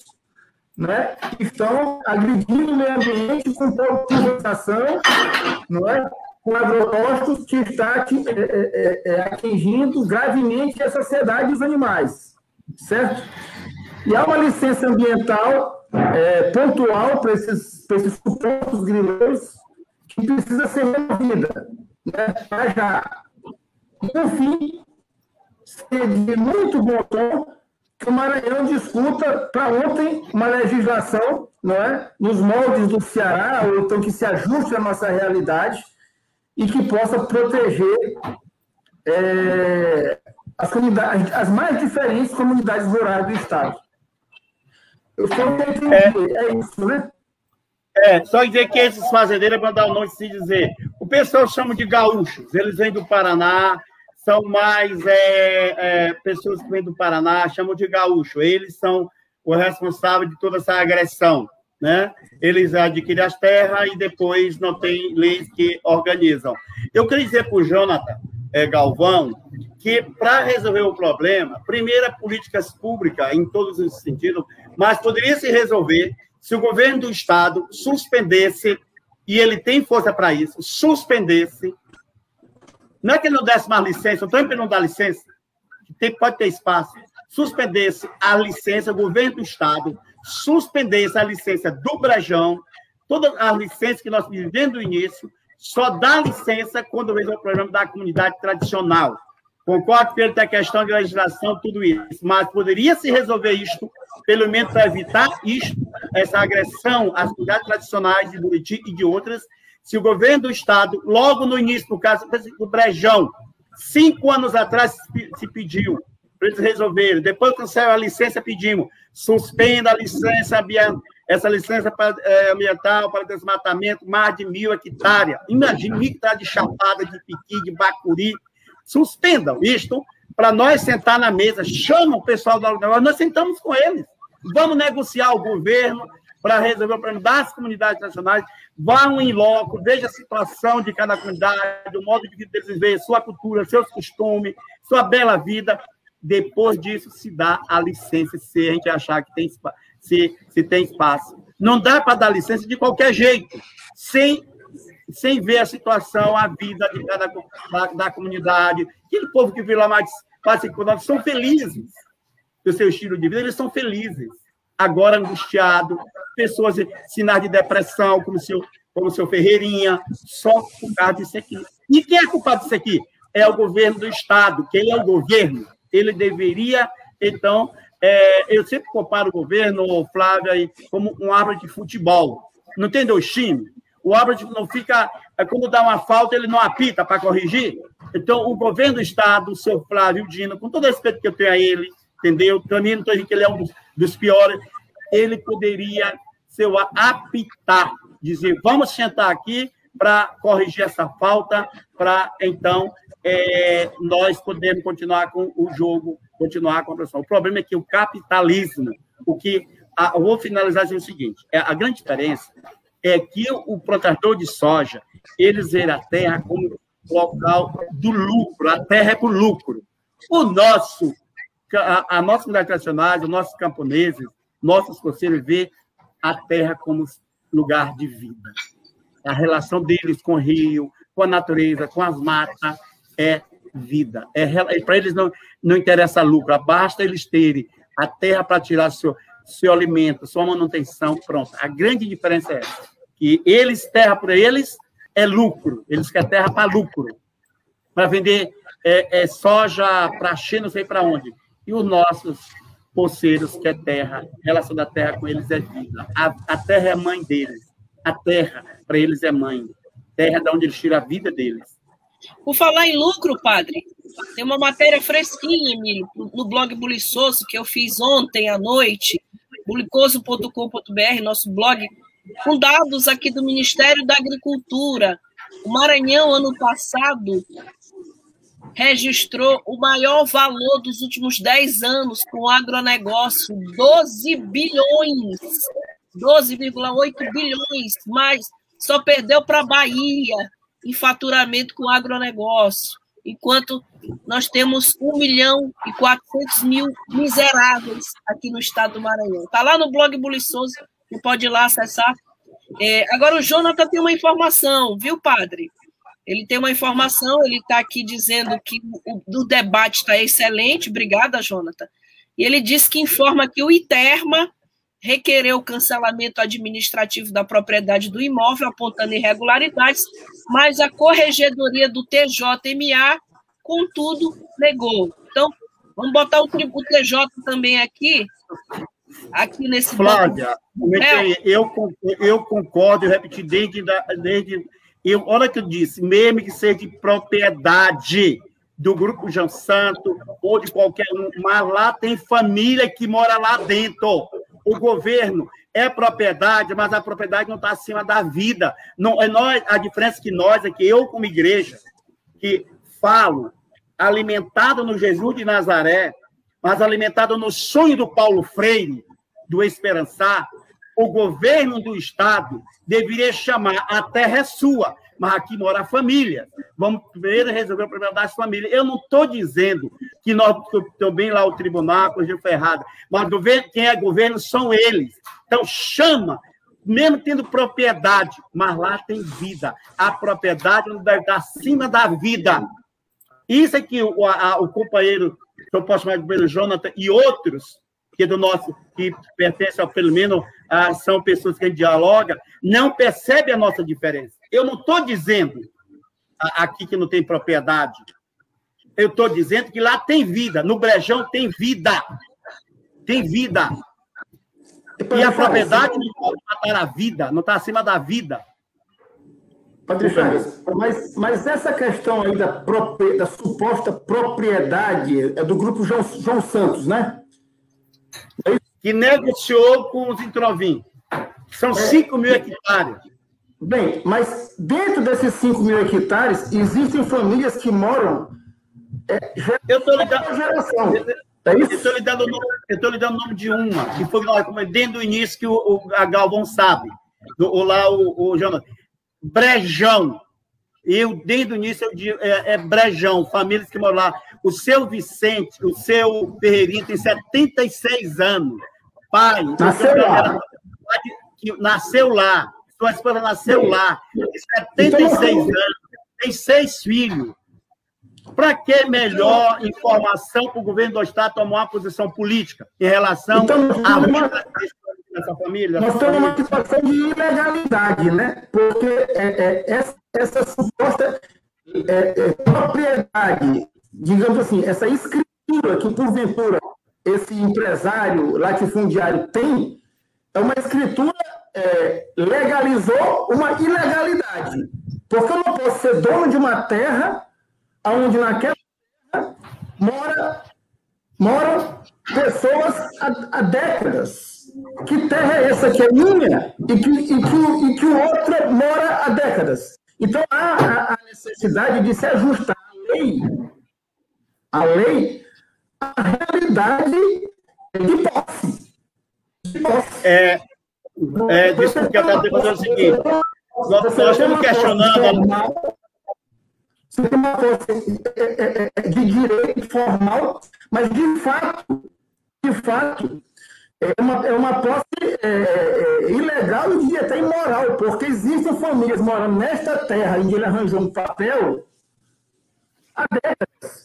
né, que estão agredindo o meio ambiente com pulverização, não é? com agrotóxicos que está é, é, atingindo gravemente a sociedade e os animais. Certo? E há uma licença ambiental pontual para esses, para esses supostos grileiros que precisa ser removida. Né? Para já. Por fim, seria muito bom tom que o Maranhão discuta para ontem uma legislação não é, nos moldes do Ceará, ou então que se ajuste à nossa realidade e que possa proteger é, as, comunidades, as mais diferentes comunidades rurais do Estado. Eu só entendi, é, é isso, né? É, só dizer que esses fazendeiros, para dar o nome, se dizer, o pessoal chama de gaúchos, eles vêm do Paraná, são mais é, é, pessoas que vêm do Paraná, chamam de gaúcho, eles são o responsável de toda essa agressão, né? Eles adquirem as terras e depois não tem leis que organizam. Eu queria dizer para o Jonathan é, Galvão que, para resolver o problema, primeiro, políticas públicas em todos os sentidos, mas poderia se resolver se o governo do Estado suspendesse, e ele tem força para isso, suspendesse, não é que ele não desse mais licença, o Trump não dá licença, tem, pode ter espaço, suspendesse a licença, o governo do Estado suspendesse a licença do Brejão, todas as licenças que nós vivemos no início, só dá licença quando vem o problema da comunidade tradicional. Concordo que ele tem questão de legislação, tudo isso, mas poderia se resolver isto, pelo menos para evitar isto, essa agressão às comunidades tradicionais de Buriti e de outras, se o governo do Estado, logo no início, no caso do Brejão, cinco anos atrás se pediu para eles resolverem, depois que saiu a licença, pedimos, suspenda a licença essa licença é, ambiental para desmatamento, mais de mil hectares. Imagine mil hectares de chapada, de piqui, de bacuri, Suspendam isto para nós sentar na mesa. Chamam o pessoal do agronegócio, nós sentamos com eles. Vamos negociar o governo para resolver o problema das comunidades nacionais. Vão em loco, veja a situação de cada comunidade, o modo de vida deles viver, sua cultura, seus costumes, sua bela vida. Depois disso, se dá a licença, se a gente achar que tem, se, se tem espaço. Não dá para dar licença de qualquer jeito, sem sem ver a situação, a vida de cada, da, da comunidade. Aquele povo que vive lá mais quase cinco anos são felizes do seu estilo de vida, eles são felizes. Agora angustiado, pessoas sinais de depressão, como o seu, como o seu Ferreirinha, só por causa disso aqui. E quem é culpado disso aqui? É o governo do Estado. Quem é o governo? Ele deveria, então, é, eu sempre comparo o governo, Flávia, como um árvore de futebol. Não tem dois times? O árbitro não fica, é, quando dá uma falta, ele não apita para corrigir. Então, o governo do Estado, o seu Flávio Dino, com todo o respeito que eu tenho a ele, entendeu? Também não estou dizendo que ele é um dos, dos piores, ele poderia ser apitar, dizer, vamos sentar aqui para corrigir essa falta, para, então, é, nós podermos continuar com o jogo, continuar com a pressão. O problema é que o capitalismo, o que... A, vou finalizar dizendo o seguinte, é, a grande diferença é que o protetor de soja, eles veem a terra como local do lucro, a terra é para o lucro. O nosso, a, a nossa comunidade tradicional, os nossos camponeses, nossos conselhos vê a terra como lugar de vida. A relação deles com o rio, com a natureza, com as matas, é vida. É, para eles não, não interessa lucro, basta eles terem a terra para tirar seu, seu alimento, sua manutenção, pronto. A grande diferença é essa que eles, terra para eles, é lucro. Eles querem terra para lucro. Para vender é, é soja para China, não sei para onde. E os nossos poceiros, que é terra, a relação da terra com eles é vida. A, a terra é mãe deles. A terra, para eles, é mãe. Terra é de onde eles tiram a vida deles. Por falar em lucro, padre, tem uma matéria fresquinha, no blog Buliçoso, que eu fiz ontem à noite, bulicoso.com.br, nosso blog com dados aqui do Ministério da Agricultura, o Maranhão, ano passado, registrou o maior valor dos últimos 10 anos com o agronegócio, 12 bilhões, 12,8 bilhões, mas só perdeu para a Bahia em faturamento com agronegócio, enquanto nós temos 1 milhão e 400 mil miseráveis aqui no estado do Maranhão. Está lá no blog Buliçoso, você pode ir lá acessar. É, agora, o Jonathan tem uma informação, viu, padre? Ele tem uma informação, ele está aqui dizendo que o, o debate está excelente. Obrigada, Jonathan. E ele diz que informa que o ITERMA requereu o cancelamento administrativo da propriedade do imóvel, apontando irregularidades, mas a corregedoria do TJMA, contudo, negou. Então, vamos botar o, o TJ também aqui, aqui nesse Flávia, é. eu, eu concordo, eu repeti desde, desde eu, olha que eu disse, mesmo que seja de propriedade do Grupo João Santo ou de qualquer um, mas lá tem família que mora lá dentro. O governo é propriedade, mas a propriedade não está acima da vida. Não, é nós, a diferença é que nós, é que eu, como igreja, que falo, alimentado no Jesus de Nazaré, mas alimentado no sonho do Paulo Freire, do Esperançar, o governo do Estado deveria chamar a terra é sua, mas aqui mora a família. Vamos primeiro resolver o problema das famílias. Eu não estou dizendo que nós também lá o tribunal, corrigiu ferrada, mas governo, quem é governo são eles. Então chama, mesmo tendo propriedade, mas lá tem vida. A propriedade não deve estar acima da vida. Isso é que o, a, o companheiro, que eu posso chamar de governo Jonathan, e outros que do nosso que pertence ao pelo menos ah, são pessoas que a gente dialoga, não percebe a nossa diferença. Eu não estou dizendo aqui que não tem propriedade. Eu estou dizendo que lá tem vida. No Brejão tem vida. Tem vida. E a propriedade não pode matar a vida, não está acima da vida. Patrícia, mas, mas essa questão aí da, da suposta propriedade é do grupo João, João Santos, né? Que negociou com os Introvim. São 5 é, mil hectares. Bem, mas dentro desses 5 mil hectares, existem famílias que moram. É, eu estou ligando. Geração. É eu estou lhe, dando, lhe dando o nome de uma, que foi dentro do início que o, o a Galvão sabe. Do, o, lá, o, o Jonathan. Brejão. Eu, desde o início, eu digo, é, é Brejão, famílias que moram lá. O seu Vicente, o seu Ferreirinho tem 76 anos. Pai, nasceu lá. Que nasceu lá. Sua esposa nasceu lá. Tem 76 então, anos. Tem seis filhos. Para que melhor informação para o governo do Estado tomar uma posição política em relação então, à vida dessa família? Nós estamos numa situação de ilegalidade, né? Porque é, é, essa, essa suposta é, é propriedade digamos assim, essa escritura que, porventura, esse empresário latifundiário tem, é uma escritura é, legalizou uma ilegalidade. Porque eu não posso ser dono de uma terra onde naquela terra mora, moram pessoas há, há, décadas. Que terra é essa que é minha e que, e que, e que o outro mora há décadas? Então há a necessidade de se ajustar a lei a lei a realidade de posse. De posse. É, é, desculpa que eu estava fazer o seguinte. Nós, nós estamos questionando. Você tem uma posse é, é, é, de direito formal, mas de fato, de fato, é uma, é uma posse é, ilegal e até imoral, porque existem famílias morando nesta terra que ele arranjou um papel há décadas.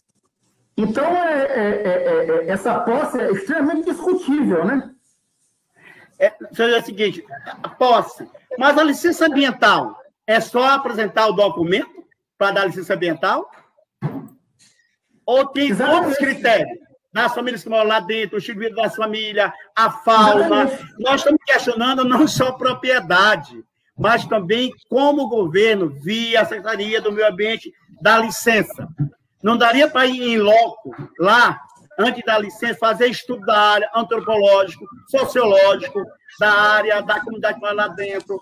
Então, é, é, é, é, essa posse é extremamente discutível, né? É, seja o seguinte, a posse. Mas a licença ambiental é só apresentar o documento para dar licença ambiental? Ou tem Exatamente. outros critérios? Das famílias que moram lá dentro, o vida das famílias, a fauna. Exatamente. Nós estamos questionando não só propriedade, mas também como o governo, via a Secretaria do Meio Ambiente, dá licença. Não daria para ir em loco, lá, antes da licença, fazer estudo da área antropológico, sociológico, da área, da comunidade que vai lá dentro,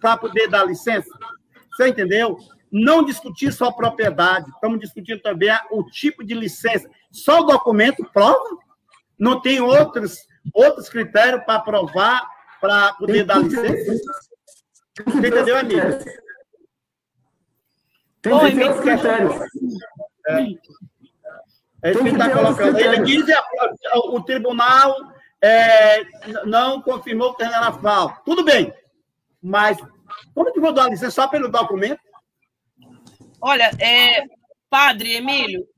para poder dar licença? Você entendeu? Não discutir só propriedade, estamos discutindo também o tipo de licença. Só o documento prova? Não tem outros, outros critérios para provar, para poder dar licença? Você entendeu, amigo? Tem que ter os critérios. É. É isso que está colocando. Ele diz que o tribunal é, não confirmou que era falta. Tudo bem, mas como que vou dar licença só pelo documento? Olha, é, padre Emílio,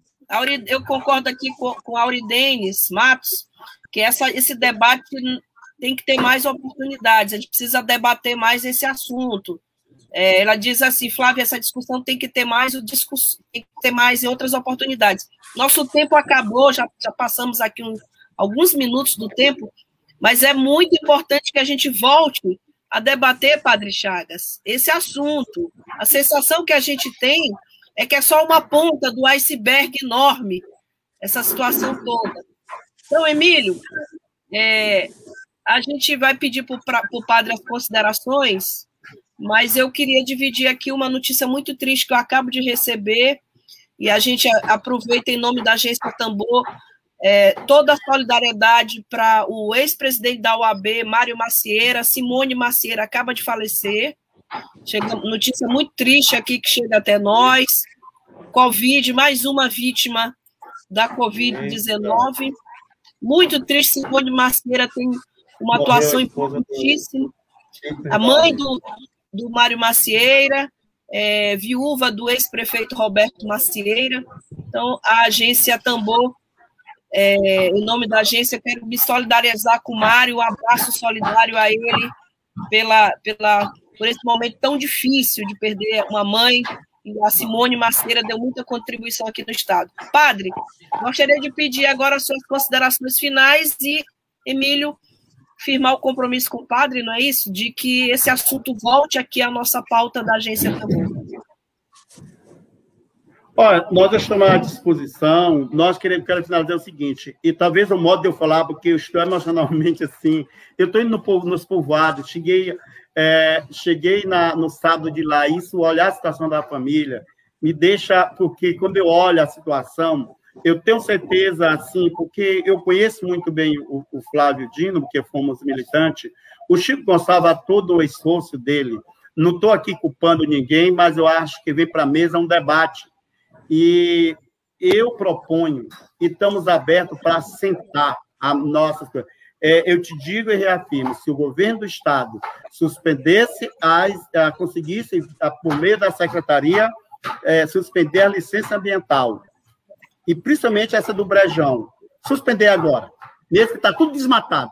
eu concordo aqui com, com Auridenes Matos, que essa, esse debate tem que ter mais oportunidades, a gente precisa debater mais esse assunto. É, ela diz assim, Flávia, essa discussão tem que ter mais o discurso, tem que ter mais em outras oportunidades. Nosso tempo acabou, já, já passamos aqui um, alguns minutos do tempo, mas é muito importante que a gente volte a debater, Padre Chagas, esse assunto. A sensação que a gente tem é que é só uma ponta do iceberg enorme, essa situação toda. Então, Emílio, é, a gente vai pedir para o padre as considerações, mas eu queria dividir aqui uma notícia muito triste que eu acabo de receber, e a gente aproveita em nome da Agência Tambor é, toda a solidariedade para o ex-presidente da UAB, Mário Macieira, Simone Macieira, acaba de falecer. Chega notícia muito triste aqui que chega até nós. Covid, mais uma vítima da Covid-19. Muito triste, Simone Macieira tem uma atuação importantíssima. A mãe do, do Mário Macieira, é, viúva do ex-prefeito Roberto Macieira. Então, a agência Tambor é, nome da agência, quero me solidarizar com o Mário, um abraço solidário a ele pela, pela, por esse momento tão difícil de perder uma mãe. E a Simone Maceira deu muita contribuição aqui no Estado. Padre, gostaria de pedir agora as suas considerações finais e, Emílio, firmar o compromisso com o padre, não é isso? De que esse assunto volte aqui à nossa pauta da agência também. Olha, nós estamos à disposição. Nós queremos, quero finalizar o seguinte, e talvez o modo de eu falar, porque eu estou emocionalmente assim. Eu estou indo no povo, nos povoados, cheguei, é, cheguei na, no sábado de lá, isso, olhar a situação da família, me deixa, porque quando eu olho a situação, eu tenho certeza, assim, porque eu conheço muito bem o, o Flávio Dino, porque fomos militantes, o Chico Gonçalves, todo o esforço dele, não estou aqui culpando ninguém, mas eu acho que vem para a mesa um debate. E eu proponho, e estamos abertos para sentar a nossa. É, eu te digo e reafirmo: se o governo do Estado suspendesse, as, a, conseguisse, a, por meio da secretaria, é, suspender a licença ambiental, e principalmente essa do Brejão, suspender agora, nesse que está tudo desmatado,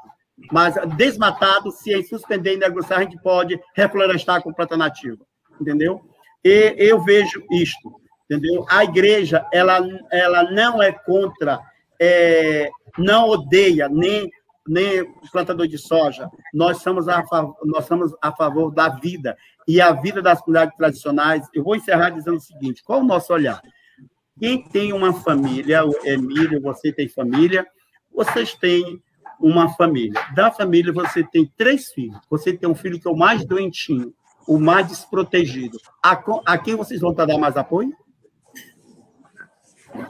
mas desmatado, se suspender e negociar, a gente pode reflorestar com planta nativa, entendeu? E eu vejo isto entendeu? A igreja, ela, ela não é contra, é, não odeia nem nem plantador de soja. Nós somos a nós somos a favor da vida e a vida das comunidades tradicionais. Eu vou encerrar dizendo o seguinte: qual o nosso olhar? Quem tem uma família, o Emílio, você tem família, vocês têm uma família. Da família, você tem três filhos. Você tem um filho que é o mais doentinho, o mais desprotegido. A, a quem vocês vão dar mais apoio?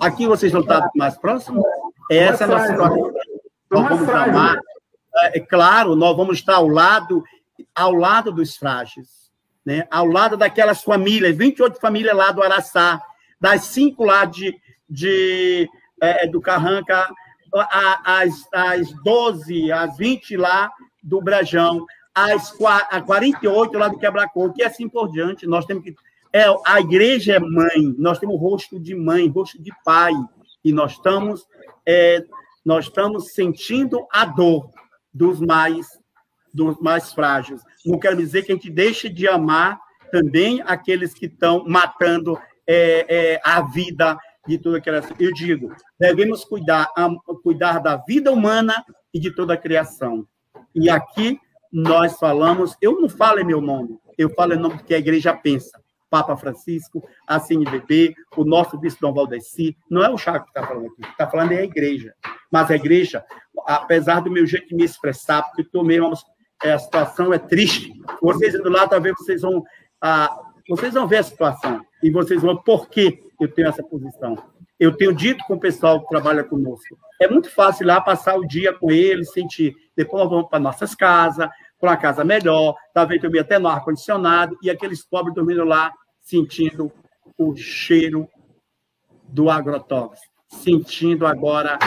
Aqui vocês vão estar mais próximos? Essa é a nossa situação. Nós vamos amar. É, é claro, nós vamos estar ao lado, ao lado dos frágeis, né? ao lado daquelas famílias, 28 famílias lá do Araçá, das cinco lá de, de é, do Carranca, as, as 12, as 20 lá do Brajão, as 48 lá do Quebra-Coco, e assim por diante. Nós temos que é, a igreja é mãe, nós temos rosto de mãe, rosto de pai, e nós estamos, é, nós estamos sentindo a dor dos mais, dos mais frágeis. Não quero dizer que a gente deixe de amar também aqueles que estão matando é, é, a vida de toda aquela. Eu digo, devemos cuidar, cuidar da vida humana e de toda a criação. E aqui nós falamos, eu não falo em meu nome, eu falo em nome do que a igreja pensa. Papa Francisco, a CNBB, o nosso vice Dom Valdeci. Não é o Chaco que está falando aqui, está falando é a igreja. Mas a igreja, apesar do meu jeito de me expressar, porque eu tomei uma, é, a situação é triste. Vocês indo lá, talvez vocês vão, ah, vocês vão ver a situação e vocês vão por que eu tenho essa posição. Eu tenho dito com o pessoal que trabalha conosco. É muito fácil lá passar o dia com eles, sentir. Depois nós vamos para nossas casas, para uma casa melhor, talvez dormir até no ar-condicionado, e aqueles pobres dormindo lá, sentindo o cheiro do agrotóxico, sentindo agora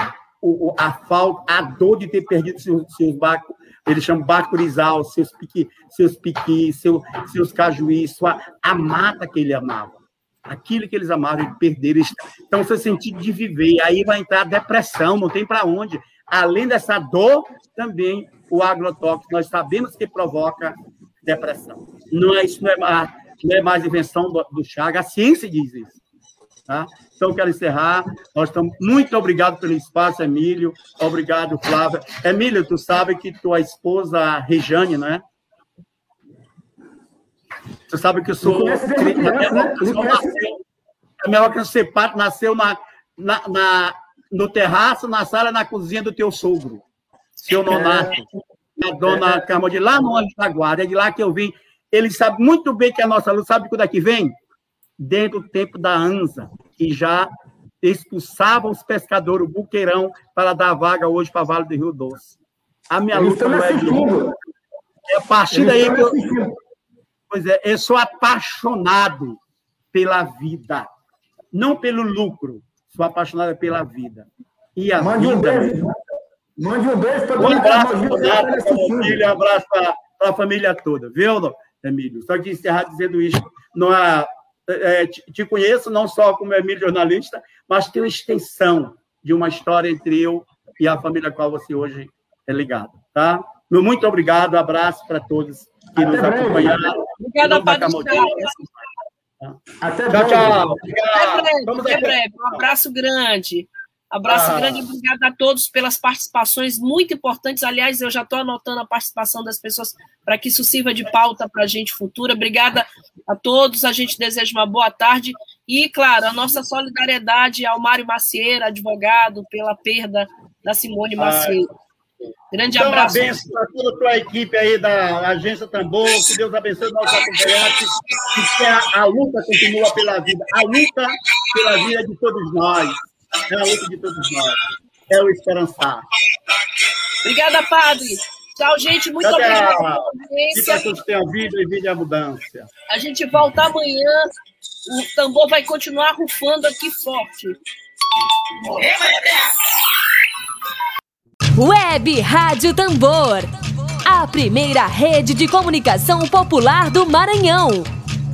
o, a falta, a dor de ter perdido seus, seus barcos, eles chamam bacurizal, seus piqui, seus piqui, seu, seus cajuís, sua, a mata que ele amava. Aquilo que eles amavam, eles perderam. Então, seu sentido de viver, aí vai entrar depressão, não tem para onde. Além dessa dor, também o agrotóxico, nós sabemos que provoca depressão. Não é, isso não é, mais, não é mais invenção do, do Chaga, a ciência diz isso. Tá? Então, quero encerrar. Nós estamos muito obrigado pelo espaço, Emílio. Obrigado, Flávia. Emílio, tu sabe que tua esposa, Rejane, não é? Tu sabe que eu sou. A minha que você nasceu na, na, na, no terraço, na sala, na cozinha do teu sogro, seu nonato. É. A dona Carmo de lá no Anjo da Guarda. É de lá que eu vim. Ele sabe muito bem que a nossa luz, sabe quando é que vem? Dentro do tempo da ANSA, que já expulsava os pescadores, o buqueirão, para dar vaga hoje para Vale do Rio Doce. A minha luta não é de É a partir daí que eu. Pois é, eu sou apaixonado pela vida, não pelo lucro. Sou apaixonado pela vida. E a Mande vida. Um beijo. Mande um beijo para um abraço a família, um abraço para a família toda, viu, Emílio? Só que encerrar dizendo isso. Não há, é, te, te conheço não só como Emílio jornalista, mas tem uma extensão de uma história entre eu e a família a qual você hoje é ligado, tá? Muito obrigado, abraço para todos que Até nos breve. acompanharam. Obrigada, Padre Até tchau, tchau. Até breve, até breve. Um abraço grande. Abraço ah. grande, obrigado a todos pelas participações muito importantes. Aliás, eu já estou anotando a participação das pessoas para que isso sirva de pauta para a gente futura. Obrigada a todos, a gente deseja uma boa tarde. E, claro, a nossa solidariedade ao Mário Macieira, advogado, pela perda da Simone ah. Macieira. Grande então, abraço. Abençoe para toda a tua equipe aí da Agência Tambor, que Deus abençoe nossos acompanhantes, que a, a luta continua pela vida, a luta pela vida de todos nós, é a luta de todos nós, é o esperançar. Obrigada, Padre. Tchau, gente. Muito obrigada Que todos tenham vida e vida em abundância. A gente volta amanhã. O tambor vai continuar rufando aqui forte. Web Rádio Tambor. A primeira rede de comunicação popular do Maranhão.